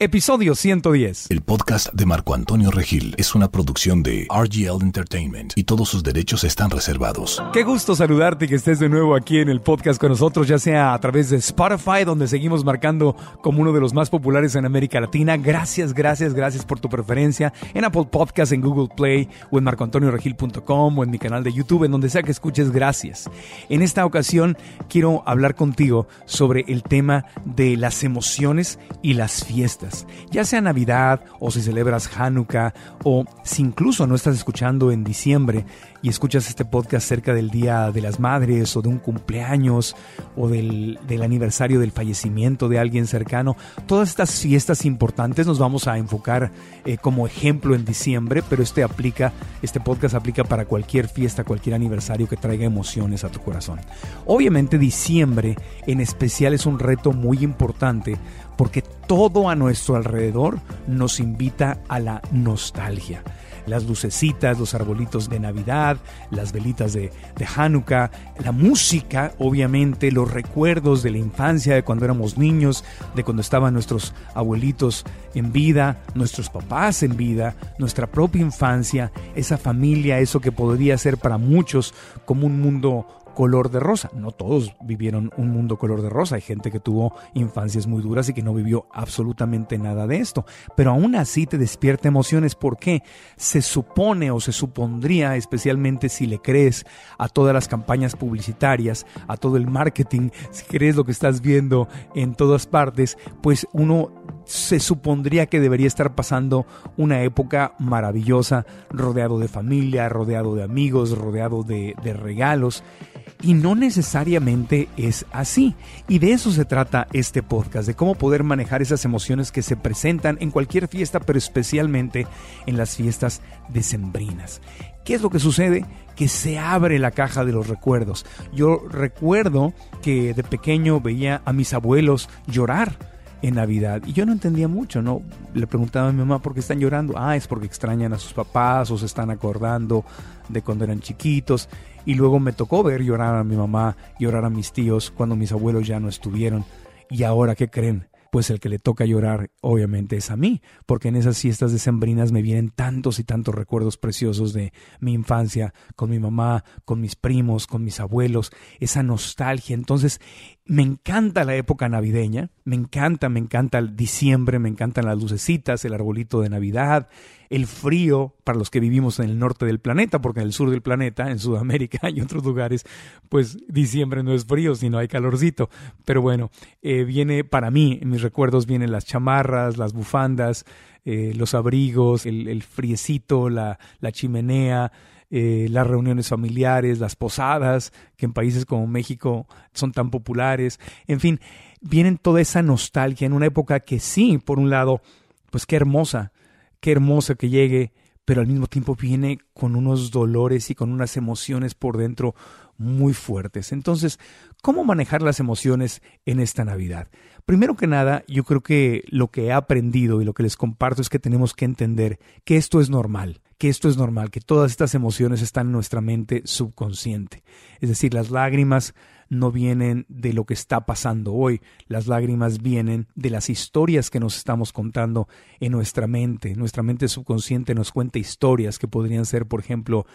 Episodio 110. El podcast de Marco Antonio Regil es una producción de RGL Entertainment y todos sus derechos están reservados. Qué gusto saludarte y que estés de nuevo aquí en el podcast con nosotros, ya sea a través de Spotify, donde seguimos marcando como uno de los más populares en América Latina. Gracias, gracias, gracias por tu preferencia. En Apple Podcasts, en Google Play o en marcoantonioregil.com o en mi canal de YouTube, en donde sea que escuches, gracias. En esta ocasión quiero hablar contigo sobre el tema de las emociones y las fiestas ya sea Navidad o si celebras Hanukkah o si incluso no estás escuchando en diciembre y escuchas este podcast cerca del Día de las Madres o de un cumpleaños o del, aniversario del fallecimiento de alguien cercano, todas estas fiestas importantes nos vamos a enfocar eh, como ejemplo en diciembre, pero este aplica, este podcast aplica para cualquier fiesta, cualquier aniversario que traiga emociones a tu corazón. Obviamente diciembre en especial es un reto muy importante porque todo a nuestro alrededor nos invita a la nostalgia. Las lucecitas, los arbolitos de Navidad, las velitas de, de Hanukkah, la música, obviamente, los recuerdos de la infancia, de cuando éramos niños, de cuando estaban nuestros abuelitos en vida, nuestros papás en vida, nuestra propia infancia, esa familia, eso que podría ser para muchos como un mundo color de rosa. No todos vivieron un mundo color de rosa. Hay gente que tuvo infancias muy duras y que no vivió absolutamente nada de esto. Pero aún así te despierta emociones porque se supone o se supondría, especialmente si le crees a todas las campañas publicitarias, a todo el marketing, si crees lo que estás viendo en todas partes, pues uno se supondría que debería estar pasando una época maravillosa, rodeado de familia, rodeado de amigos, rodeado de, de regalos. Y no necesariamente es así. Y de eso se trata este podcast, de cómo poder manejar esas emociones que se presentan en cualquier fiesta, pero especialmente en las fiestas decembrinas. ¿Qué es lo que sucede? Que se abre la caja de los recuerdos. Yo recuerdo que de pequeño veía a mis abuelos llorar en Navidad. Y yo no entendía mucho, ¿no? Le preguntaba a mi mamá por qué están llorando. Ah, es porque extrañan a sus papás o se están acordando de cuando eran chiquitos. Y luego me tocó ver llorar a mi mamá, llorar a mis tíos cuando mis abuelos ya no estuvieron. Y ahora, ¿qué creen? Pues el que le toca llorar, obviamente, es a mí, porque en esas fiestas decembrinas me vienen tantos y tantos recuerdos preciosos de mi infancia, con mi mamá, con mis primos, con mis abuelos, esa nostalgia. Entonces, me encanta la época navideña, me encanta, me encanta el diciembre, me encantan las lucecitas, el arbolito de Navidad, el frío para los que vivimos en el norte del planeta, porque en el sur del planeta, en Sudamérica y otros lugares, pues diciembre no es frío, sino hay calorcito. Pero bueno, eh, viene para mí, en mis recuerdos vienen las chamarras, las bufandas, eh, los abrigos, el, friecito, la chimenea, eh, las reuniones familiares, las posadas, que en países como México son tan populares, en fin, vienen toda esa nostalgia en una época que sí, por un lado, pues qué hermosa, qué hermosa que llegue, pero al mismo tiempo viene con unos dolores y con unas emociones por dentro muy fuertes. Entonces, ¿cómo manejar las emociones en esta Navidad? Primero que nada, yo creo que lo que he aprendido y lo que les comparto es que tenemos que entender que esto es normal que esto es normal, que todas estas emociones están en nuestra mente subconsciente. Es decir, las lágrimas no vienen de lo que está pasando hoy, las lágrimas vienen de las historias que nos estamos contando en nuestra mente. Nuestra mente subconsciente nos cuenta historias que podrían ser, por ejemplo,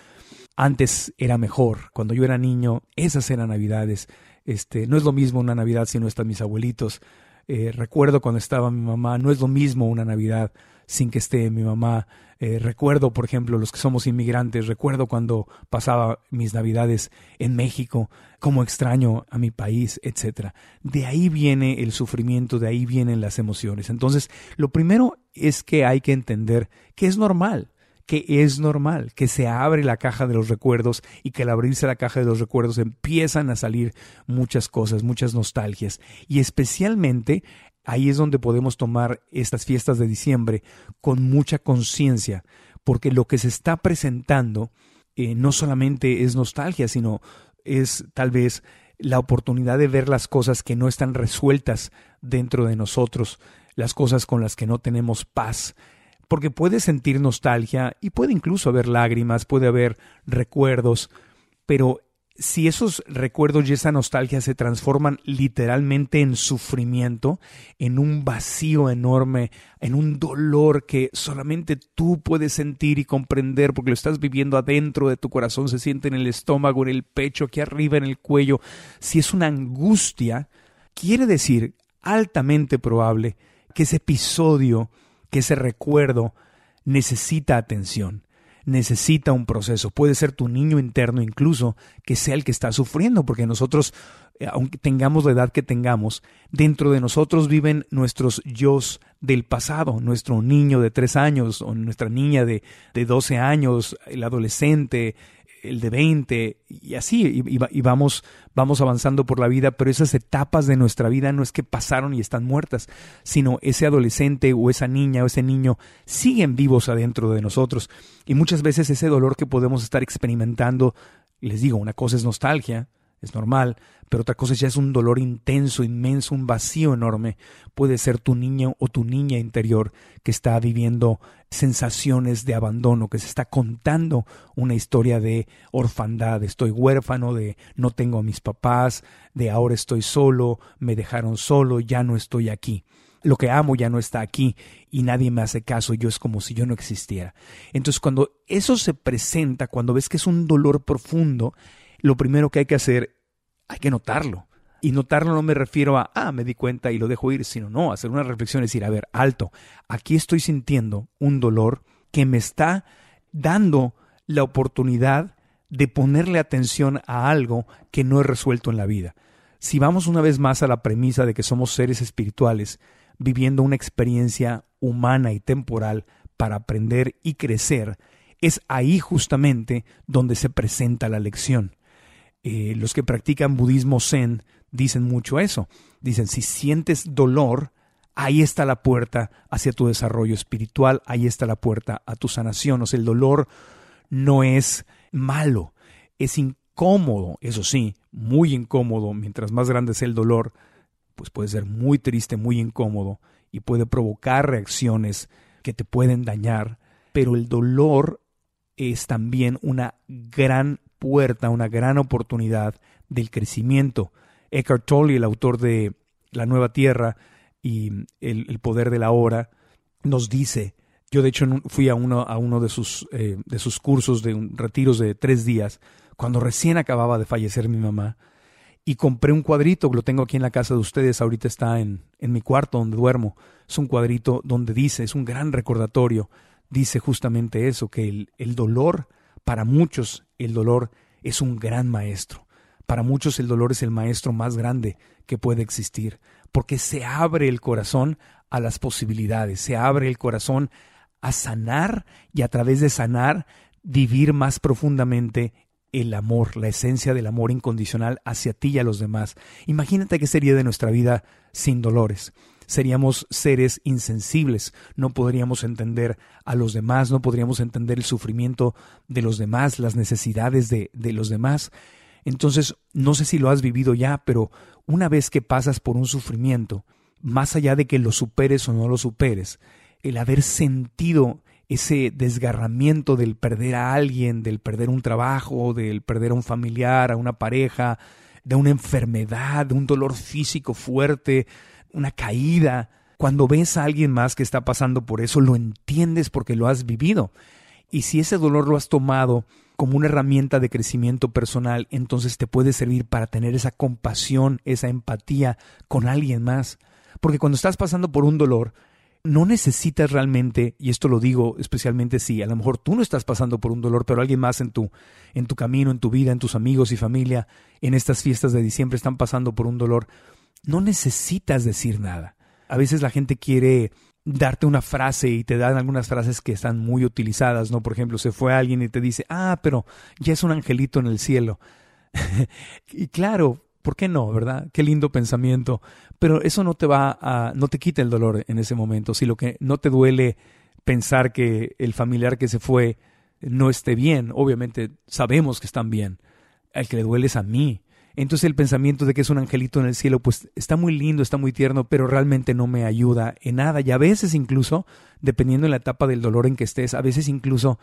antes era mejor, cuando yo era niño, esas eran navidades. Este, no es lo mismo una Navidad si no están mis abuelitos, eh, recuerdo cuando estaba mi mamá, no es lo mismo una Navidad sin que esté mi mamá. Eh, recuerdo, por ejemplo, los que somos inmigrantes, recuerdo cuando pasaba mis navidades en México, cómo extraño a mi país, etc. De ahí viene el sufrimiento, de ahí vienen las emociones. Entonces, lo primero es que hay que entender que es normal que es normal, que se abre la caja de los recuerdos y que al abrirse la caja de los recuerdos empiezan a salir muchas cosas, muchas nostalgias. Y especialmente ahí es donde podemos tomar estas fiestas de diciembre con mucha conciencia, porque lo que se está presentando eh, no solamente es nostalgia, sino es tal vez la oportunidad de ver las cosas que no están resueltas dentro de nosotros, las cosas con las que no tenemos paz, porque puede sentir nostalgia y puede incluso haber lágrimas, puede haber recuerdos, pero si esos recuerdos y esa nostalgia se transforman literalmente en sufrimiento, en un vacío enorme, en un dolor que solamente tú puedes sentir y comprender porque lo estás viviendo adentro de tu corazón, se siente en el estómago, en el pecho, aquí arriba, en el cuello, si es una angustia, quiere decir altamente probable que ese episodio, que ese recuerdo necesita atención necesita un proceso. Puede ser tu niño interno incluso que sea el que está sufriendo, porque nosotros, eh, aunque tengamos la edad que tengamos, dentro de nosotros viven nuestros yo del pasado, nuestro niño de tres años o nuestra niña de, de 12 años, el adolescente, el de 20 y así, y, vamos, vamos avanzando por la vida, pero esas etapas de nuestra vida no es que pasaron y están muertas, sino ese adolescente o esa niña o ese niño siguen vivos adentro de nosotros. Y muchas veces ese dolor que podemos estar experimentando, les digo, una cosa es nostalgia, es normal, pero otra cosa ya es un dolor intenso, inmenso, un vacío enorme. Puede ser tu niño o tu niña interior que está viviendo sensaciones de abandono, que se está contando una historia de orfandad, estoy huérfano, de no tengo a mis papás, de ahora estoy solo, me dejaron solo, ya no estoy aquí lo que amo ya no está aquí y nadie me hace caso, yo es como si yo no existiera. Entonces cuando eso se presenta, cuando ves que es un dolor profundo, lo primero que hay que hacer, hay que notarlo. Y notarlo no me refiero a, ah, me di cuenta y lo dejo ir, sino no, hacer una reflexión y decir, a ver, alto, aquí estoy sintiendo un dolor que me está dando la oportunidad de ponerle atención a algo que no he resuelto en la vida. Si vamos una vez más a la premisa de que somos seres espirituales, viviendo una experiencia humana y temporal para aprender y crecer, es ahí justamente donde se presenta la lección. Eh, los que practican budismo zen dicen mucho eso. Dicen, si sientes dolor, ahí está la puerta hacia tu desarrollo espiritual, ahí está la puerta a tu sanación. O sea, el dolor no es malo, es incómodo, eso sí, muy incómodo. Mientras más grande sea el dolor, pues puede ser muy triste, muy incómodo y puede provocar reacciones que te pueden dañar, pero el dolor es también una gran puerta, una gran oportunidad del crecimiento. Eckhart Tolle, el autor de La Nueva Tierra y El, Poder de la Hora, nos dice, yo de hecho fui a uno, a uno de, sus, eh, de sus cursos de un, retiros de tres días, cuando recién acababa de fallecer mi mamá, y compré un cuadrito, lo tengo aquí en la casa de ustedes, ahorita está en, en mi cuarto donde duermo, es un cuadrito donde dice, es un gran recordatorio, dice justamente eso, que el, el dolor para muchos el dolor es un gran maestro. Para muchos el dolor es el maestro más grande que puede existir, porque se abre el corazón a las posibilidades, se abre el corazón a sanar y a través de sanar vivir más profundamente el amor, la esencia del amor incondicional hacia ti y a los demás. Imagínate qué sería de nuestra vida sin dolores seríamos seres insensibles, no podríamos entender a los demás, no podríamos entender el sufrimiento de los demás, las necesidades de, de los demás. Entonces, no sé si lo has vivido ya, pero una vez que pasas por un sufrimiento, más allá de que lo superes o no lo superes, el haber sentido ese desgarramiento del perder a alguien, del perder un trabajo, del perder a un familiar, a una pareja, de una enfermedad, de un dolor físico fuerte, una caída. Cuando ves a alguien más que está pasando por eso, lo entiendes porque lo has vivido. Y si ese dolor lo has tomado como una herramienta de crecimiento personal, entonces te puede servir para tener esa compasión, esa empatía con alguien más. Porque cuando estás pasando por un dolor, no necesitas realmente, y esto lo digo especialmente si a lo mejor tú no estás pasando por un dolor, pero alguien más en tu, en tu camino, en tu vida, en tus amigos y familia, en estas fiestas de diciembre están pasando por un dolor, no necesitas decir nada. A veces la gente quiere darte una frase y te dan algunas frases que están muy utilizadas, ¿no? Por ejemplo, se fue alguien y te dice, ah, pero ya es un angelito en el cielo. y claro, ¿por qué no, verdad? Qué lindo pensamiento. Pero eso no te va a, no te quita el dolor en ese momento. Si lo que no te duele pensar que el familiar que se fue no esté bien, obviamente sabemos que están bien. Al que le duele es a mí. Entonces el pensamiento de que es un angelito en el cielo, pues está muy lindo, está muy tierno, pero realmente no me ayuda en nada. Y a veces incluso, dependiendo de la etapa del dolor en que estés, a veces incluso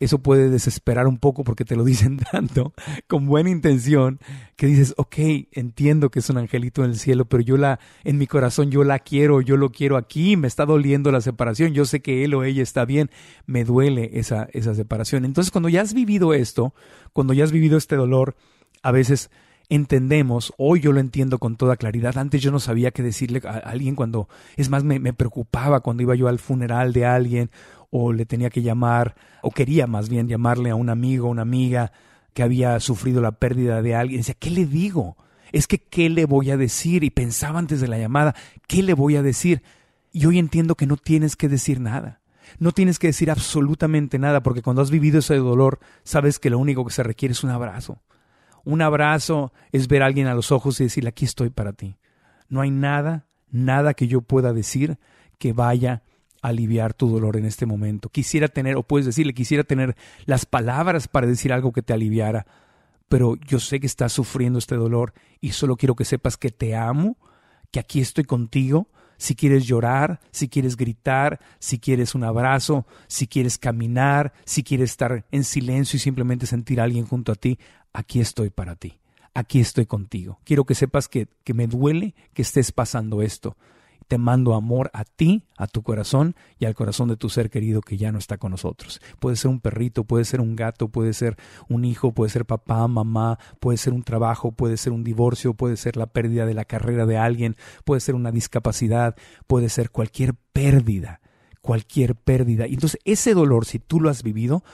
eso puede desesperar un poco porque te lo dicen tanto, con buena intención, que dices, ok, entiendo que es un angelito en el cielo, pero yo la, en mi corazón yo la quiero, yo lo quiero aquí, me está doliendo la separación, yo sé que él o ella está bien, me duele esa, esa separación. Entonces cuando ya has vivido esto, cuando ya has vivido este dolor, a veces entendemos, hoy yo lo entiendo con toda claridad, antes yo no sabía qué decirle a alguien cuando, es más, me, preocupaba cuando iba yo al funeral de alguien o le tenía que llamar, o quería más bien llamarle a un amigo, una amiga que había sufrido la pérdida de alguien, decía, ¿qué le digo? Es que, ¿qué le voy a decir? Y pensaba antes de la llamada, ¿qué le voy a decir? Y hoy entiendo que no tienes que decir nada. No tienes que decir absolutamente nada, porque cuando has vivido ese dolor, sabes que lo único que se requiere es un abrazo un abrazo es ver a alguien a los ojos y decirle, aquí estoy para ti. No hay nada, nada que yo pueda decir que vaya a aliviar tu dolor en este momento. Quisiera tener, o puedes decirle, quisiera tener las palabras para decir algo que te aliviara, pero yo sé que estás sufriendo este dolor y solo quiero que sepas que te amo, que aquí estoy contigo, si quieres llorar, si quieres gritar, si quieres un abrazo, si quieres caminar, si quieres estar en silencio y simplemente sentir a alguien junto a ti, aquí estoy para ti, aquí estoy contigo. Quiero que sepas que, que me duele que estés pasando esto. Te mando amor a ti, a tu corazón y al corazón de tu ser querido que ya no está con nosotros. Puede ser un perrito, puede ser un gato, puede ser un hijo, puede ser papá, mamá, puede ser un trabajo, puede ser un divorcio, puede ser la pérdida de la carrera de alguien, puede ser una discapacidad, puede ser cualquier pérdida, cualquier pérdida. Y entonces ese dolor, si tú lo has vivido,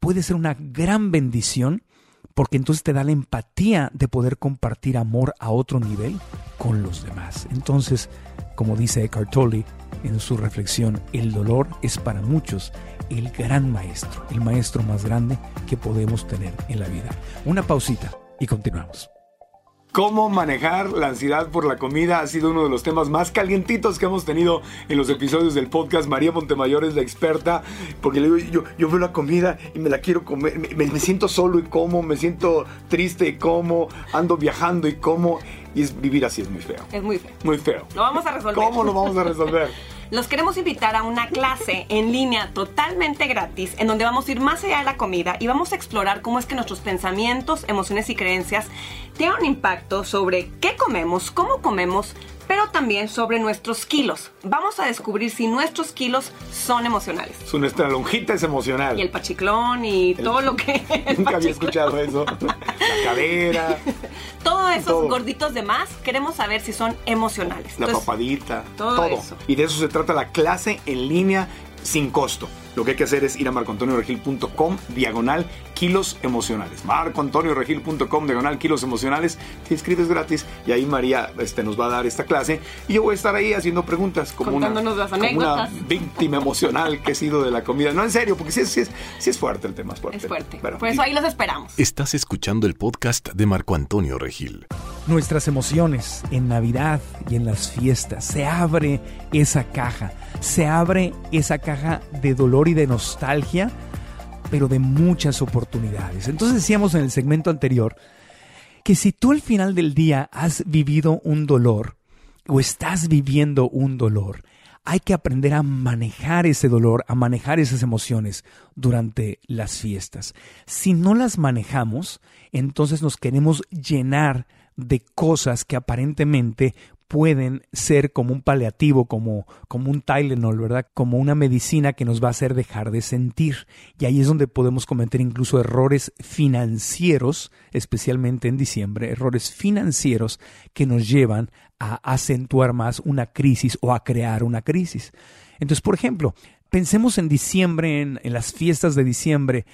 puede ser una gran bendición porque entonces te da la empatía de poder compartir amor a otro nivel con los demás. Entonces, como dice Eckhart Tolle en su reflexión, el dolor es para muchos el gran maestro, el maestro más grande que podemos tener en la vida. Una pausita y continuamos. Cómo manejar la ansiedad por la comida ha sido uno de los temas más calientitos que hemos tenido en los episodios del podcast. María Montemayor es la experta, porque le digo, yo, yo veo la comida y me la quiero comer, me, me siento solo y como, me siento triste y como, ando viajando y como, y es, vivir así es muy feo. Es muy feo. Muy feo. Lo vamos a resolver. ¿Cómo lo vamos a resolver? Los queremos invitar a una clase en línea totalmente gratis en donde vamos a ir más allá de la comida y vamos a explorar cómo es que nuestros pensamientos, emociones y creencias tienen un impacto sobre qué comemos, cómo comemos, pero también sobre nuestros kilos. Vamos a descubrir si nuestros kilos son emocionales. Su nuestra lonjita es emocional. Y el pachiclón y El- todo lo que... Nunca había escuchado eso. La cadera, Todos esos Todo. gorditos de más queremos saber si son emocionales. la Entonces, papadita, todo todo. eso. Y de eso se trata la clase en línea sin costo. Lo que hay que hacer es ir a marcoantonioregil.com diagonal kilos emocionales. marcoantonioregil.com diagonal kilos emocionales. Te inscribes gratis y ahí María este, nos va a dar esta clase y yo voy a estar ahí haciendo preguntas como una, como víctima emocional que he sido de la comida. No, en serio, porque sí es, sí es, sí es fuerte el tema, es fuerte. es fuerte. Pero- Por eso ahí los esperamos. Estás escuchando el podcast de Marco Antonio Regil. nuestras emociones en Navidad y en las fiestas. Se abre esa caja, se abre esa caja de dolor y de nostalgia, pero de muchas oportunidades. Entonces decíamos en el segmento anterior que si tú al final del día has vivido un dolor o estás viviendo un dolor, hay que aprender a manejar ese dolor, a manejar esas emociones durante las fiestas. Si no las manejamos, entonces nos queremos llenar de cosas que aparentemente pueden ser como un paliativo, como, como un Tylenol, ¿verdad? Como una medicina que nos va a hacer dejar de sentir. Y ahí es donde podemos cometer incluso errores financieros, especialmente en diciembre, errores financieros que nos llevan a acentuar más una crisis o a crear una crisis. Entonces, por ejemplo, pensemos en diciembre, en, en las fiestas de diciembre,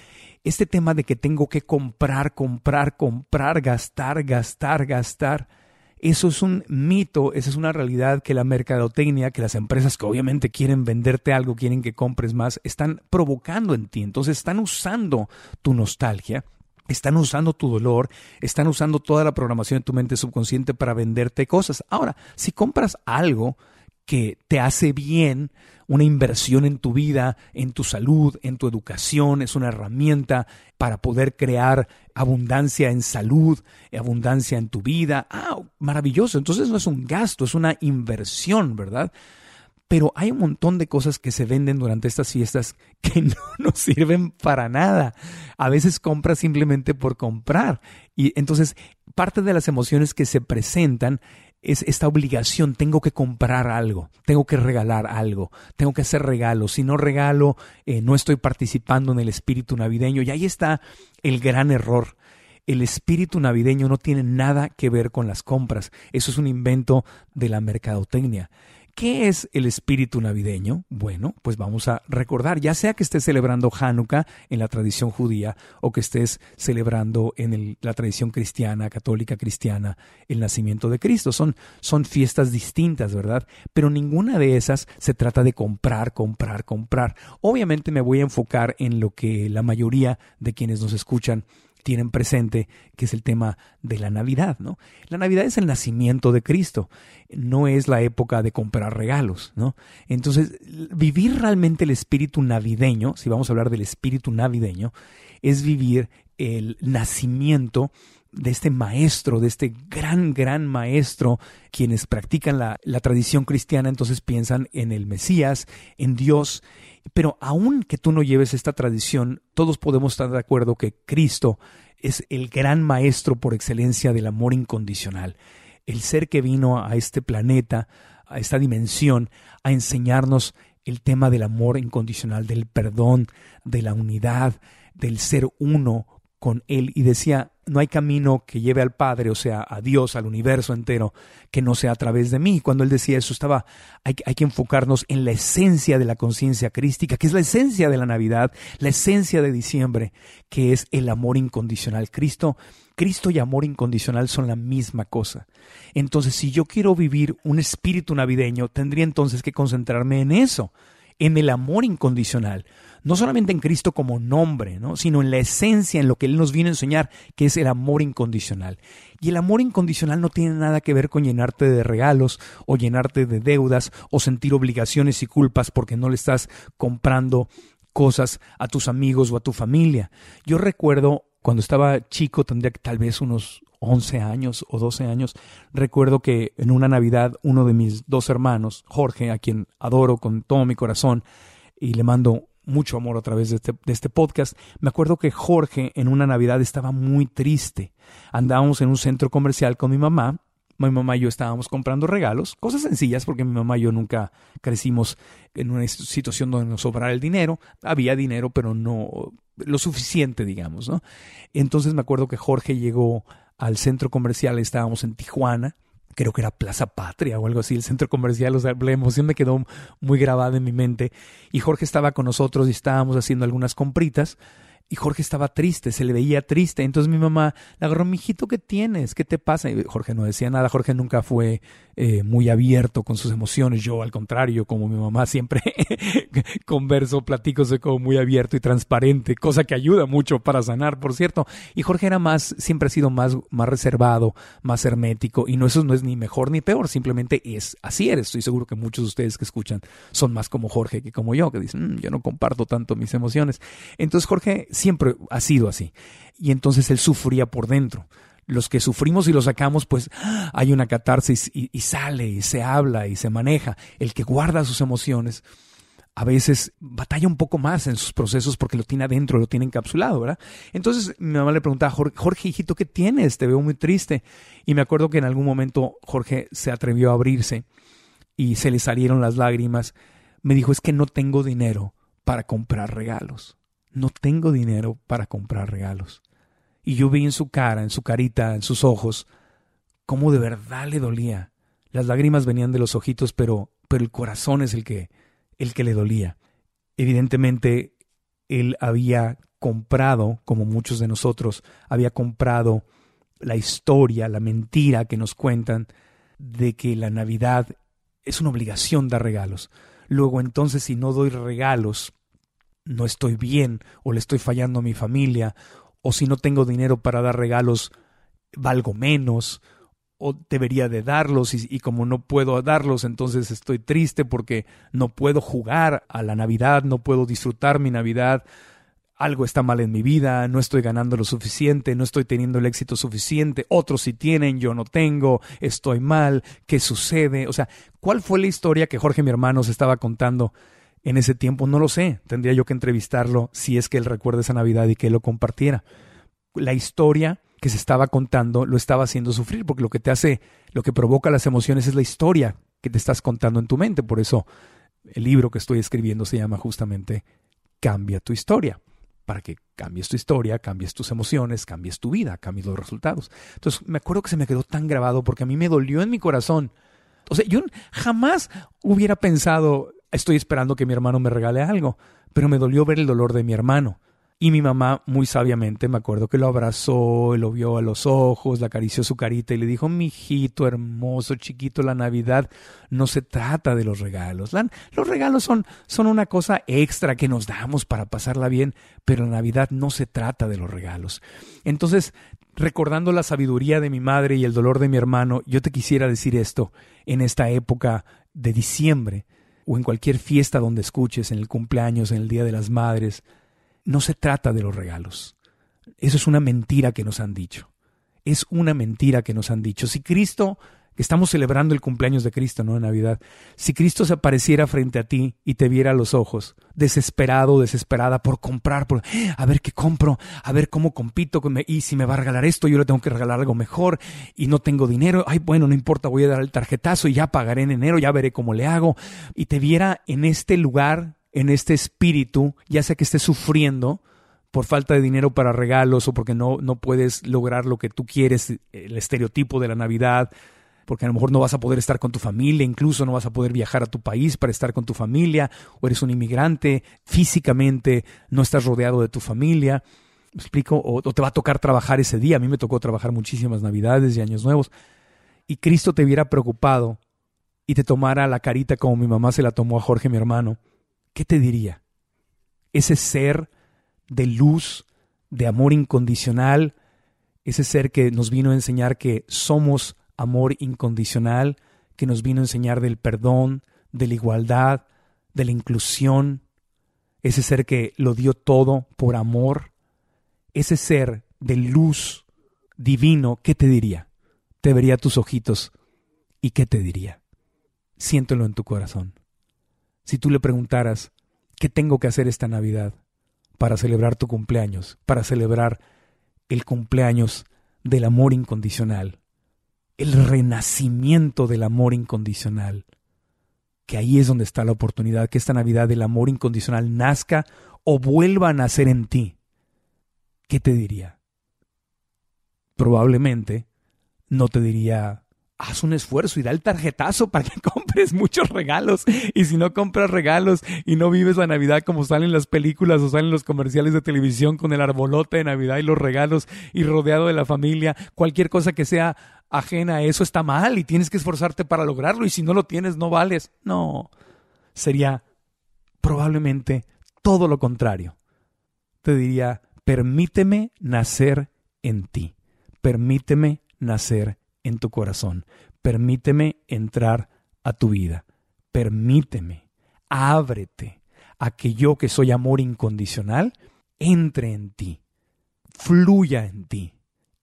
este tema de que tengo que comprar, comprar, comprar, gastar, gastar, gastar eso es un mito, esa es una realidad que la mercadotecnia, que las empresas que obviamente quieren venderte algo, quieren que compres más, están provocando en ti. Entonces están usando tu nostalgia, están usando tu dolor, están usando toda la programación de tu mente subconsciente para venderte cosas. Ahora, si compras algo que te hace bien, una inversión en tu vida, en tu salud, en tu educación, es una herramienta para poder crear abundancia en salud, abundancia en tu vida. Ah, maravilloso. Entonces no es un gasto, es una inversión, ¿verdad? Pero hay un montón de cosas que se venden durante estas fiestas que no nos sirven para nada. A veces compras simplemente por comprar. Y entonces parte de las emociones que se presentan es esta obligación, tengo que comprar algo, tengo que regalar algo, tengo que hacer regalos, si no regalo, eh, no estoy participando en el espíritu navideño. Y ahí está el gran error. El espíritu navideño no tiene nada que ver con las compras, eso es un invento de la mercadotecnia. ¿Qué es el espíritu navideño? Bueno, pues vamos a recordar, ya sea que estés celebrando Hanukkah en la tradición judía o que estés celebrando en la tradición cristiana, católica cristiana, el nacimiento de Cristo. Son, son fiestas distintas, ¿verdad? Pero ninguna de esas se trata de comprar, comprar, comprar. Obviamente me voy a enfocar en lo que la mayoría de quienes nos escuchan tienen presente, que es el tema de la Navidad, ¿no? La Navidad es el nacimiento de Cristo, no es la época de comprar regalos, ¿no? Entonces, vivir realmente el espíritu navideño, si vamos a hablar del espíritu navideño, es vivir el nacimiento de este maestro, de este gran, gran maestro, quienes practican la, la tradición cristiana, entonces piensan en el Mesías, en Dios, pero aun que tú no lleves esta tradición, todos podemos estar de acuerdo que Cristo es el gran maestro por excelencia del amor incondicional, el ser que vino a este planeta, a esta dimensión, a enseñarnos el tema del amor incondicional, del perdón, de la unidad, del ser uno con Él. Y decía, no hay camino que lleve al Padre, o sea, a Dios, al universo entero, que no sea a través de mí. Cuando él decía eso, estaba, hay, hay que enfocarnos en la esencia de la conciencia crística, que es la esencia de la Navidad, la esencia de diciembre, que es el amor incondicional. Cristo, Cristo y amor incondicional son la misma cosa. Entonces, si yo quiero vivir un espíritu navideño, tendría entonces que concentrarme en eso, en el amor incondicional no solamente en Cristo como nombre, ¿no? sino en la esencia, en lo que Él nos vino a enseñar, que es el amor incondicional. Y el amor incondicional no tiene nada que ver con llenarte de regalos o llenarte de deudas o sentir obligaciones y culpas porque no le estás comprando cosas a tus amigos o a tu familia. Yo recuerdo cuando estaba chico, tendría tal vez unos 11 años o 12 años, recuerdo que en una Navidad uno de mis dos hermanos, Jorge, a quien adoro con todo mi corazón y le mando mucho amor a través de este, de este podcast. Me acuerdo que Jorge en una Navidad estaba muy triste. Andábamos en un centro comercial con mi mamá. Mi mamá y yo estábamos comprando regalos, cosas sencillas porque mi mamá y yo nunca crecimos en una situación donde nos sobrara el dinero. Había dinero, pero no lo suficiente, digamos, ¿no? Entonces me acuerdo que Jorge llegó al centro comercial, estábamos en Tijuana, creo que era Plaza Patria o algo así, el centro comercial, o sea, la emoción me quedó muy grabada en mi mente. Y Jorge estaba con nosotros y estábamos haciendo algunas compritas y Jorge estaba triste, se le veía triste. Entonces mi mamá le agarró, mijito, ¿qué tienes? ¿Qué te pasa? Y Jorge no decía nada. Jorge nunca fue eh, muy abierto con sus emociones. Yo, al contrario, como mi mamá siempre converso, platico, soy como muy abierto y transparente, cosa que ayuda mucho para sanar, por cierto. Y Jorge era más, siempre ha sido más, más reservado, más hermético. Y no, eso no es ni mejor ni peor, simplemente es así eres. Estoy seguro que muchos de ustedes que escuchan son más como Jorge que como yo, que dicen, mm, yo no comparto tanto mis emociones. Entonces Jorge siempre ha sido así. Y entonces él sufría por dentro. Los que sufrimos y lo sacamos, pues hay una catarsis y, sale y se habla y se maneja. El que guarda sus emociones, a veces batalla un poco más en sus procesos porque lo tiene adentro, lo tiene encapsulado, ¿verdad? Entonces mi mamá le preguntaba, Jorge, hijito, ¿qué tienes? Te veo muy triste. Y me acuerdo que en algún momento Jorge se atrevió a abrirse y se le salieron las lágrimas. Me dijo, es que no tengo dinero para comprar regalos. No tengo dinero para comprar regalos. Y yo vi en su cara, en su carita, en sus ojos, cómo de verdad le dolía. Las lágrimas venían de los ojitos, pero, pero el corazón es el que, el que le dolía. Evidentemente, él había comprado, como muchos de nosotros, había comprado la historia, la mentira que nos cuentan de que la Navidad es una obligación dar regalos. Luego entonces si no doy regalos, no estoy bien o le estoy fallando a mi familia, o si no tengo dinero para dar regalos, valgo menos, o debería de darlos y, como no puedo darlos, entonces estoy triste porque no puedo jugar a la Navidad, no puedo disfrutar mi Navidad, algo está mal en mi vida, no estoy ganando lo suficiente, no estoy teniendo el éxito suficiente, otros sí tienen, yo no tengo, estoy mal, ¿qué sucede? O sea, ¿cuál fue la historia que Jorge, mi hermano, se estaba contando en ese tiempo? No lo sé, tendría yo que entrevistarlo si es que él recuerda esa Navidad y que él lo compartiera. La historia que se estaba contando lo estaba haciendo sufrir, porque lo que te hace, lo que provoca las emociones es la historia que te estás contando en tu mente. Por eso el libro que estoy escribiendo se llama justamente Cambia tu historia, para que cambies tu historia, cambies tus emociones, cambies tu vida, cambies los resultados. Entonces me acuerdo que se me quedó tan grabado porque a mí me dolió en mi corazón. O sea, yo jamás hubiera pensado, estoy esperando que mi hermano me regale algo, pero me dolió ver el dolor de mi hermano. Y mi mamá, muy sabiamente, me acuerdo que lo abrazó, lo vio a los ojos, le acarició su carita y le dijo, mijito hermoso, chiquito, la Navidad no se trata de los regalos. los regalos son, son una cosa extra que nos damos para pasarla bien, pero la Navidad no se trata de los regalos. Entonces, recordando la sabiduría de mi madre y el dolor de mi hermano, yo te quisiera decir esto en esta época de diciembre o en cualquier fiesta donde escuches, en el cumpleaños, en el Día de las Madres, no se trata de los regalos. Eso es una mentira que nos han dicho. Es una mentira que nos han dicho. Si Cristo, estamos celebrando el cumpleaños de Cristo, ¿no? En Navidad. Si Cristo se apareciera frente a ti y te viera a los ojos, desesperado, desesperada por comprar, por a ver qué compro, a ver cómo compito, y si me va a regalar esto, yo le tengo que regalar algo mejor, y no tengo dinero, ay, bueno, no importa, voy a dar el tarjetazo y ya pagaré en enero, ya veré cómo le hago, y te viera en este lugar en este espíritu, ya sea que estés sufriendo por falta de dinero para regalos o porque no, no puedes lograr lo que tú quieres, el estereotipo de la Navidad, porque a lo mejor no vas a poder estar con tu familia, incluso no vas a poder viajar a tu país para estar con tu familia, o eres un inmigrante, físicamente no estás rodeado de tu familia, ¿me explico? O, te va a tocar trabajar ese día, a mí me tocó trabajar muchísimas Navidades y Años Nuevos, y Cristo te viera preocupado y te tomara la carita como mi mamá se la tomó a Jorge, mi hermano, ¿qué te diría? Ese ser de luz, de amor incondicional, ese ser que nos vino a enseñar que somos amor incondicional, que nos vino a enseñar del perdón, de la igualdad, de la inclusión, ese ser que lo dio todo por amor, ese ser de luz divino, ¿qué te diría? Te vería tus ojitos y ¿qué te diría? Siéntelo en tu corazón si tú le preguntaras, ¿qué tengo que hacer esta Navidad para celebrar tu cumpleaños, para celebrar el cumpleaños del amor incondicional, el renacimiento del amor incondicional? Que ahí es donde está la oportunidad, que esta Navidad del amor incondicional nazca o vuelva a nacer en ti. ¿Qué te diría? Probablemente no te diría, haz un esfuerzo y da el tarjetazo para que compres muchos regalos. Y si no compras regalos y no vives la Navidad como salen las películas o salen los comerciales de televisión con el arbolote de Navidad y los regalos y rodeado de la familia, cualquier cosa que sea ajena a eso está mal y tienes que esforzarte para lograrlo y si no lo tienes no vales. No, sería probablemente todo lo contrario. Te diría, permíteme nacer en ti, permíteme nacer en tu corazón. Permíteme entrar a tu vida. Permíteme, ábrete a que yo que soy amor incondicional entre en ti, fluya en ti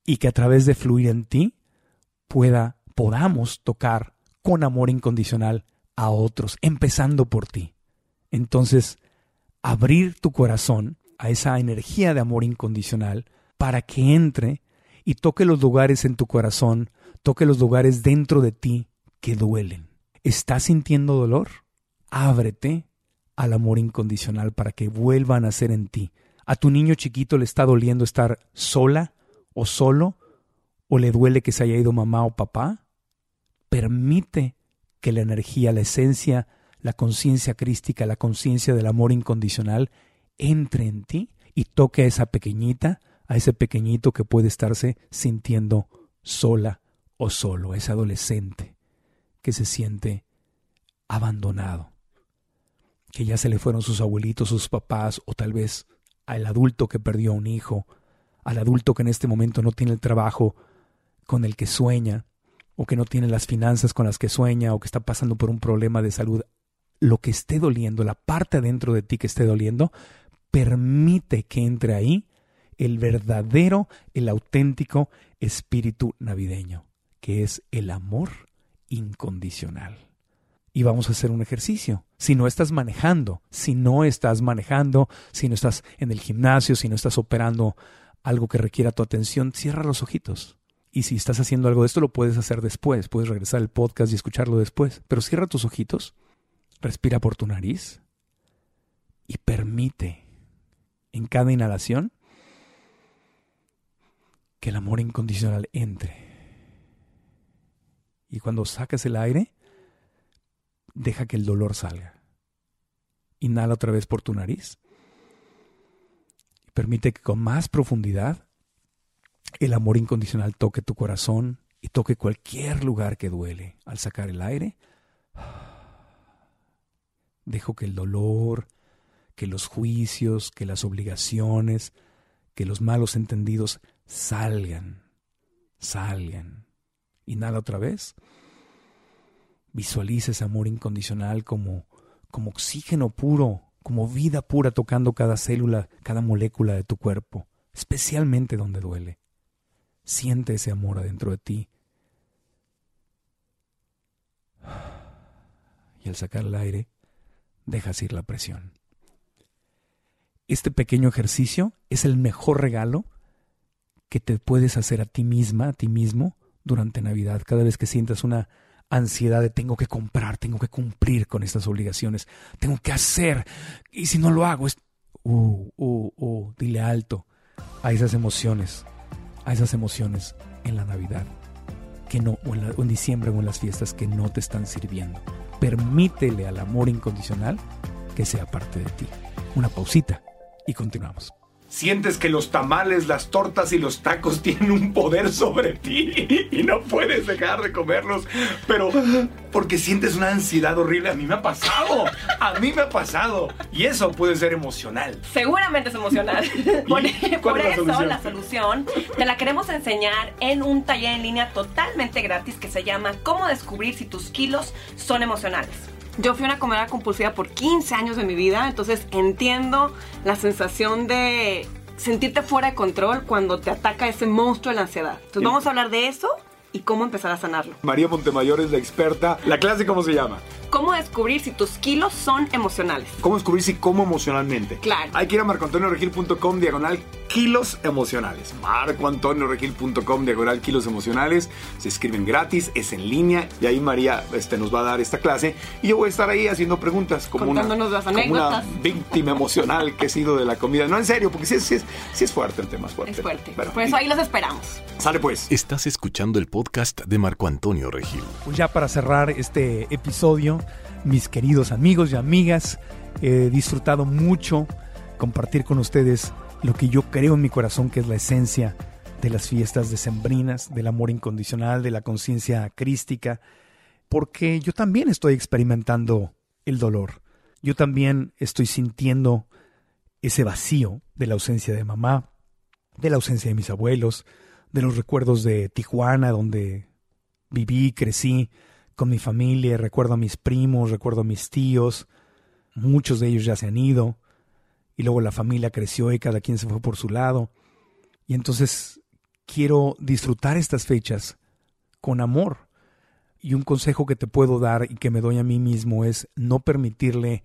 y que a través de fluir en ti pueda podamos tocar con amor incondicional a otros, empezando por ti, Entonces, abrir tu corazón a esa energía de amor incondicional para que entre y toque los lugares en tu corazón, toque los lugares dentro de ti que duelen. ¿Estás sintiendo dolor? Ábrete al amor incondicional para que vuelva a nacer en ti. ¿A tu niño chiquito le está doliendo estar sola o solo? ¿O le duele que se haya ido mamá o papá? Permite que la energía, la esencia, la conciencia crística, la conciencia del amor incondicional entre en ti y toque a esa pequeñita, a ese pequeñito que puede estarse sintiendo sola o solo, ese adolescente que se siente abandonado, que ya se le fueron sus abuelitos, sus papás, o tal vez al adulto que perdió a un hijo, al adulto que en este momento no tiene el trabajo con el que sueña, o que no tiene las finanzas con las que sueña, o que está pasando por un problema de salud. Lo que esté doliendo, la parte adentro de ti que esté doliendo, permite que entre ahí el verdadero, el auténtico espíritu navideño, que es el amor incondicional. Y vamos a hacer un ejercicio. Si no estás manejando, si no estás manejando, si no estás en el gimnasio, si no estás operando algo que requiera tu atención, cierra los ojitos. Y si estás haciendo algo de esto, lo puedes hacer después. Puedes regresar al podcast y escucharlo después. Pero cierra tus ojitos, respira por tu nariz y permite en cada inhalación que el amor incondicional entre. Y cuando sacas el aire, deja que el dolor salga. Inhala otra vez por tu nariz. Y permite que con más profundidad el amor incondicional toque tu corazón y toque cualquier lugar que duele. Al sacar el aire, dejo que el dolor, que los juicios, que las obligaciones, que los malos entendidos salgan, salgan. Inhala otra vez. Visualiza ese amor incondicional como, como oxígeno puro, como vida pura tocando cada célula, cada molécula de tu cuerpo, especialmente donde duele. Siente ese amor adentro de ti. Y al sacar el aire, dejas ir la presión. Este pequeño ejercicio es el mejor regalo que te puedes hacer a ti misma, a ti mismo, durante Navidad. Cada vez que sientas una ansiedad de tengo que comprar, tengo que cumplir con estas obligaciones, tengo que hacer, y si no lo hago es, uh, uh, uh, dile alto a esas emociones, a esas emociones en la Navidad, que no, o en, o en diciembre o en las fiestas que no te están sirviendo. Permítele al amor incondicional que sea parte de ti. Una pausita y continuamos. Sientes que los tamales, las tortas y los tacos tienen un poder sobre ti y no puedes dejar de comerlos, pero porque sientes una ansiedad horrible. A mí me ha pasado, a mí me ha pasado y eso puede ser emocional. Seguramente es emocional. Por, es la eso solución? la solución te la queremos enseñar en un taller en línea totalmente gratis que se llama Cómo descubrir si tus kilos son emocionales. Yo fui una comedora compulsiva por 15 años de mi vida, entonces entiendo la sensación de sentirte fuera de control cuando te ataca ese monstruo de la ansiedad. Entonces vamos a hablar de eso y cómo empezar a sanarlo. María Montemayor es la experta. ¿La clase cómo se llama? Cómo descubrir si tus kilos son emocionales. ¿Cómo descubrir si como emocionalmente? Claro. Hay que ir a marcoantonioregil.com diagonal kilos emocionales. marcoantonioregil.com diagonal kilos emocionales. Se escriben gratis, es en línea y ahí María este, nos va a dar esta clase y yo voy a estar ahí haciendo preguntas como una, Contándonos las como una anécdotas. víctima emocional que he sido de la comida. No, en serio, porque sí, es- sí es, sí es fuerte el tema, es fuerte. Es fuerte. Bueno, Por eso ahí los esperamos. Sale pues. Estás escuchando el podcast de Marco Antonio Regil. Pues ya para cerrar este episodio, mis queridos amigos y amigas, he disfrutado mucho compartir con ustedes lo que yo creo en mi corazón que es la esencia de las fiestas decembrinas, del amor incondicional, de la conciencia crística, porque yo también estoy experimentando el dolor. Yo también estoy sintiendo ese vacío de la ausencia de mamá, de la ausencia de mis abuelos, de los recuerdos de Tijuana, donde viví, crecí con mi familia, recuerdo a mis primos, recuerdo a mis tíos, muchos de ellos ya se han ido, y luego la familia creció y cada quien se fue por su lado. Y entonces quiero disfrutar estas fechas con amor. Y un consejo que te puedo dar y que me doy a mí mismo es no permitirle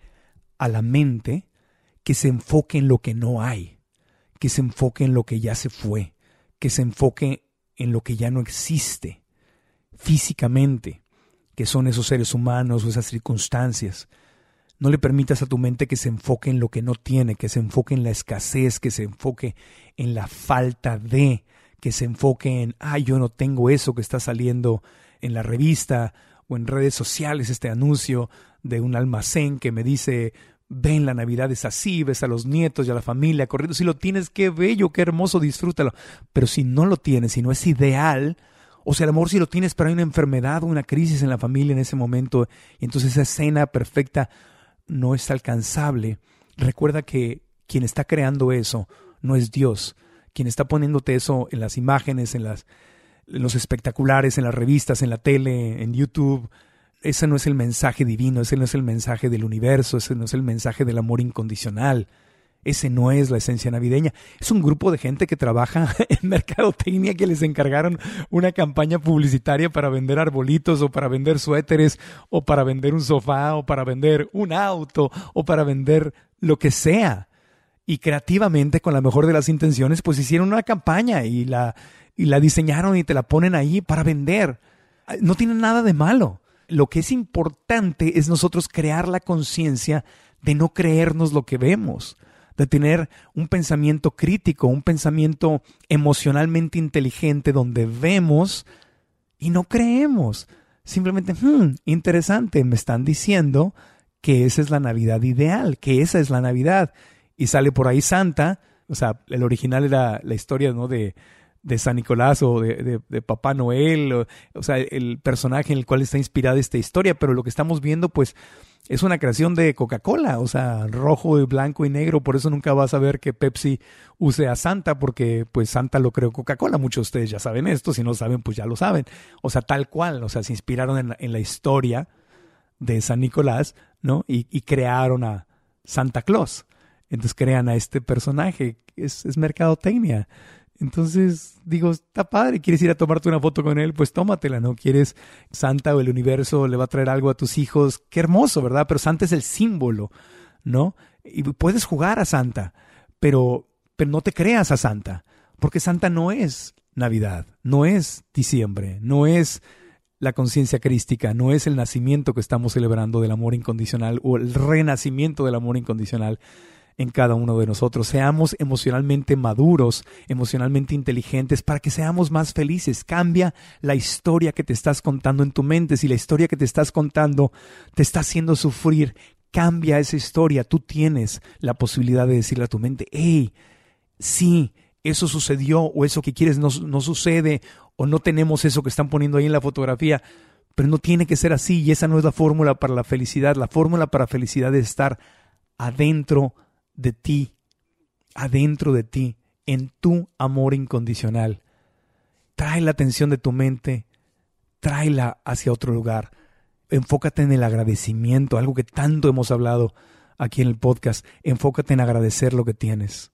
a la mente que se enfoque en lo que no hay, que se enfoque en lo que ya se fue, que se enfoque en lo que ya no existe físicamente, que son esos seres humanos o esas circunstancias. No le permitas a tu mente que se enfoque en lo que no tiene, que se enfoque en la escasez, que se enfoque en la falta de, que se enfoque en, ah, yo no tengo eso que está saliendo en la revista o en redes sociales, este anuncio de un almacén que me dice, ven, la Navidad es así, ves a los nietos y a la familia corriendo, si lo tienes, qué bello, qué hermoso, disfrútalo. Pero si no lo tienes, si no es ideal, o sea, a lo mejor si lo tienes, pero hay una enfermedad o una crisis en la familia en ese momento, y entonces esa escena perfecta no es alcanzable. Recuerda que quien está creando eso no es Dios. Quien está poniéndote eso en las imágenes, en, las, en los espectaculares, en las revistas, en la tele, en YouTube, ese no es el mensaje divino, ese no es el mensaje del universo, ese no es el mensaje del amor incondicional. Ese no es la esencia navideña. Es un grupo de gente que trabaja en mercadotecnia que les encargaron una campaña publicitaria para vender arbolitos o para vender suéteres o para vender un sofá o para vender un auto o para vender lo que sea. Y creativamente, con la mejor de las intenciones, pues hicieron una campaña y la, y la diseñaron y te la ponen ahí para vender. No tiene nada de malo. Lo que es importante es nosotros crear la conciencia de no creernos lo que vemos de tener un pensamiento crítico, un pensamiento emocionalmente inteligente donde vemos y no creemos. Simplemente, hmm, interesante, me están diciendo que esa es la Navidad ideal, que esa es la Navidad. Y sale por ahí Santa, o sea, el original era la historia ¿no? de, de San Nicolás o de, de, Papá Noel, o, o, sea, el personaje en el cual está inspirada esta historia, pero lo que estamos viendo, pues, es una creación de Coca-Cola, o sea, rojo y blanco y negro, por eso nunca vas a ver que Pepsi use a Santa, porque pues Santa lo creó Coca-Cola, muchos de ustedes ya saben esto, si no saben, pues ya lo saben, o sea, tal cual, o sea, se inspiraron en la, en la historia de San Nicolás, ¿no? Y, crearon a Santa Claus, entonces crean a este personaje, es, es mercadotecnia, entonces digo, está padre, quieres ir a tomarte una foto con él, pues tómatela, ¿no? Quieres Santa o el universo le va a traer algo a tus hijos, qué hermoso, ¿verdad? Pero Santa es el símbolo, ¿no? Y puedes jugar a Santa, pero, pero no te creas a Santa, porque Santa no es Navidad, no es diciembre, no es la conciencia crística, no es el nacimiento que estamos celebrando del amor incondicional o el renacimiento del amor incondicional en cada uno de nosotros. Seamos emocionalmente maduros, emocionalmente inteligentes, para que seamos más felices. Cambia la historia que te estás contando en tu mente. Si la historia que te estás contando te está haciendo sufrir, cambia esa historia. Tú tienes la posibilidad de decirle a tu mente, hey, sí, eso sucedió o eso que quieres no, no sucede o no tenemos eso que están poniendo ahí en la fotografía. Pero no tiene que ser así y esa no es la fórmula para la felicidad. La fórmula para felicidad es estar adentro de ti, adentro de ti, en tu amor incondicional. Trae la atención de tu mente, tráela hacia otro lugar. Enfócate en el agradecimiento, algo que tanto hemos hablado aquí en el podcast. Enfócate en agradecer lo que tienes.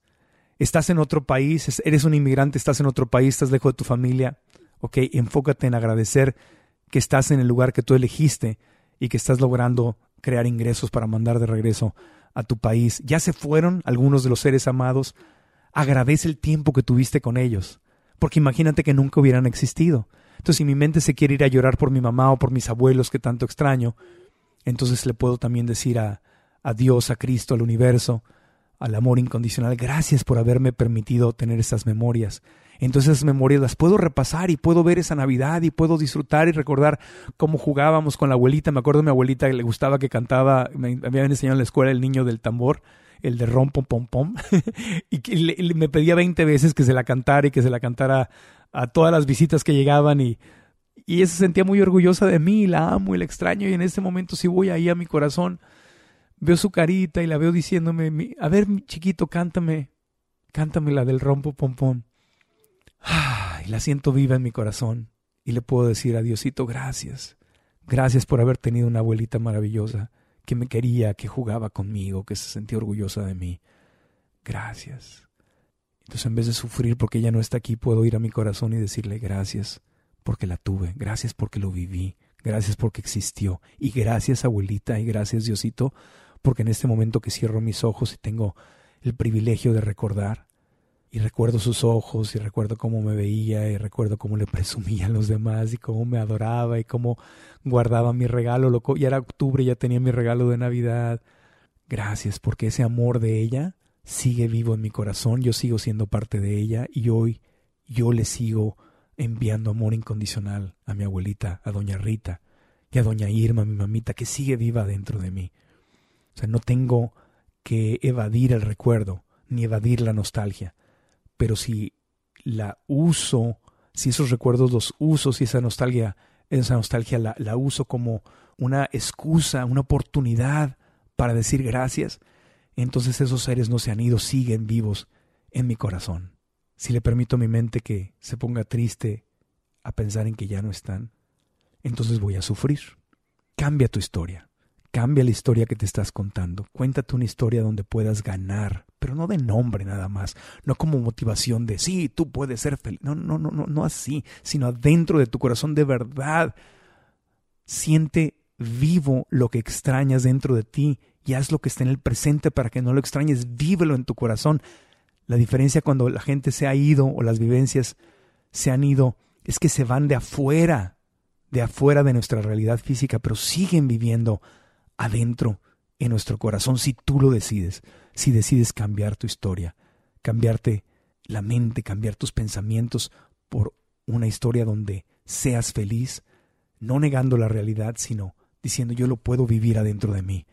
Estás en otro país, eres un inmigrante, estás en otro país, estás lejos de tu familia. Ok, enfócate en agradecer que estás en el lugar que tú elegiste y que estás logrando crear ingresos para mandar de regreso a tu país. Ya se fueron algunos de los seres amados. Agradece el tiempo que tuviste con ellos, porque imagínate que nunca hubieran existido. Entonces, si mi mente se quiere ir a llorar por mi mamá o por mis abuelos que tanto extraño, entonces le puedo también decir a, a Dios, a Cristo, al universo, al amor incondicional, gracias por haberme permitido tener estas memorias. Entonces esas memorias las puedo repasar y puedo ver esa Navidad y puedo disfrutar y recordar cómo jugábamos con la abuelita. Me acuerdo de mi abuelita que le gustaba que cantaba, me habían enseñado en la escuela el niño del tambor el de rom pom pom pom y que me pedía 20 veces que se la cantara y que se la cantara a todas las visitas que llegaban y, y ella se sentía muy orgullosa de mí, la amo y la extraño y en este momento si voy ahí a mi corazón veo su carita y la veo diciéndome, a ver chiquito, cántame, cántame la del rompo pom pom. Y la siento viva en mi corazón y le puedo decir a Diosito gracias. Gracias por haber tenido una abuelita maravillosa que me quería, que jugaba conmigo, que se sentía orgullosa de mí. Gracias. Entonces en vez de sufrir porque ella no está aquí, puedo ir a mi corazón y decirle gracias porque la tuve, gracias porque lo viví, gracias porque existió y gracias abuelita y gracias Diosito porque en este momento que cierro mis ojos y tengo el privilegio de recordar, y recuerdo sus ojos y recuerdo cómo me veía y recuerdo cómo le presumía a los demás y cómo me adoraba y cómo guardaba mi regalo. Loco. Ya era octubre, ya tenía mi regalo de Navidad. Gracias porque ese amor de ella sigue vivo en mi corazón, yo sigo siendo parte de ella y hoy yo le sigo enviando amor incondicional a mi abuelita, a doña Rita y a doña Irma, mi mamita, que sigue viva dentro de mí. O sea, no tengo que evadir el recuerdo ni evadir la nostalgia pero si la uso, si esos recuerdos los uso, si esa nostalgia, esa nostalgia la, la uso como una excusa, una oportunidad para decir gracias, entonces esos seres no se han ido, siguen vivos en mi corazón. Si le permito a mi mente que se ponga triste a pensar en que ya no están, entonces voy a sufrir. Cambia tu historia. Cambia la historia que te estás contando. Cuéntate una historia donde puedas ganar, pero no de nombre nada más, no como motivación de sí, tú puedes ser feliz. No, no, no, no, no así, sino adentro de tu corazón de verdad. Siente vivo lo que extrañas dentro de ti y haz lo que está en el presente para que no lo extrañes, vívelo en tu corazón. La diferencia cuando la gente se ha ido o las vivencias se han ido es que se van de afuera, de afuera de nuestra realidad física, pero siguen viviendo adentro en nuestro corazón si tú lo decides, si decides cambiar tu historia, cambiarte la mente, cambiar tus pensamientos por una historia donde seas feliz, no negando la realidad, sino diciendo yo lo puedo vivir adentro de mí.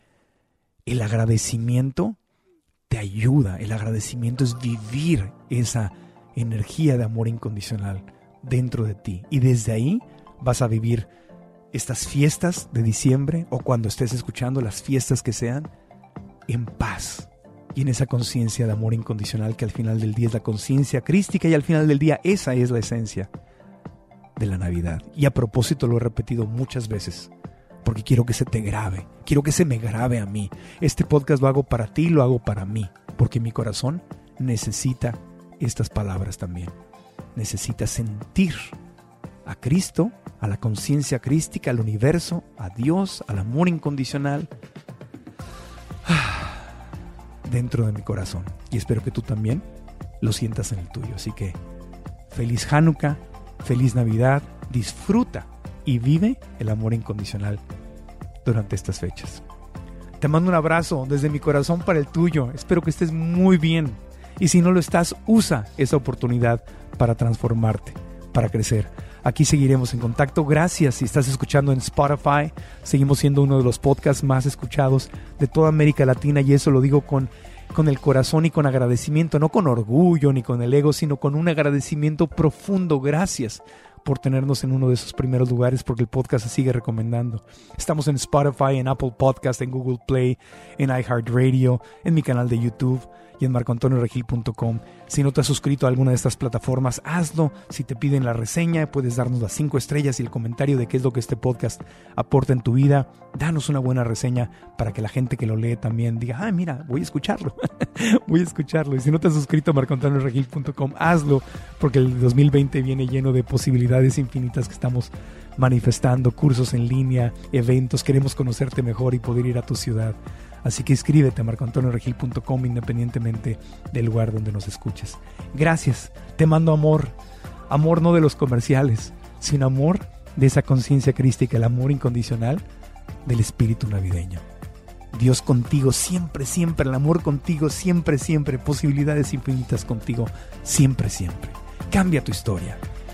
El agradecimiento te ayuda, el agradecimiento es vivir esa energía de amor incondicional dentro de ti y desde ahí vas a vivir estas fiestas de diciembre o cuando estés escuchando las fiestas que sean, en paz y en esa conciencia de amor incondicional que al final del día es la conciencia crística y al final del día esa es la esencia de la Navidad. Y a propósito lo he repetido muchas veces porque quiero que se te grabe, quiero que se me grabe a mí. Este podcast lo hago para ti y lo hago para mí, porque mi corazón necesita estas palabras también. Necesita sentir a Cristo, a la conciencia crística, al universo, a Dios, al amor incondicional dentro de mi corazón. Y espero que tú también lo sientas en el tuyo. Así que feliz Hanukkah, feliz Navidad, disfruta y vive el amor incondicional durante estas fechas. Te mando un abrazo desde mi corazón para el tuyo. Espero que estés muy bien. Y si no lo estás, usa esa oportunidad para transformarte, para crecer. Aquí seguiremos en contacto. Gracias si estás escuchando en Spotify. Seguimos siendo uno de los podcasts más escuchados de toda América Latina y eso lo digo con, con el corazón y con agradecimiento, no con orgullo ni con el ego, sino con un agradecimiento profundo. Gracias por tenernos en uno de esos primeros lugares porque el podcast se sigue recomendando. Estamos en Spotify, en Apple Podcast, en Google Play, en iHeartRadio, en mi canal de YouTube y en marcoantonioregil.com. Si no te has suscrito a alguna de estas plataformas, hazlo. Si te piden la reseña, puedes darnos las cinco estrellas y el comentario de qué es lo que este podcast aporta en tu vida. Danos una buena reseña para que la gente que lo lee también diga, ah, mira, voy a escucharlo. voy a escucharlo. Y si no te has suscrito a marcoantonioregil.com, hazlo, porque el 2020 viene lleno de posibilidades infinitas que estamos manifestando, cursos en línea, eventos. Queremos conocerte mejor y poder ir a tu ciudad. Así que escríbete a marcoantonioregil.com independientemente del lugar donde nos escuches. Gracias, te mando amor, amor no de los comerciales, sino amor de esa conciencia crística, el amor incondicional del espíritu navideño. Dios contigo, siempre, siempre, el amor contigo, siempre, siempre, posibilidades infinitas contigo, siempre, siempre. Cambia tu historia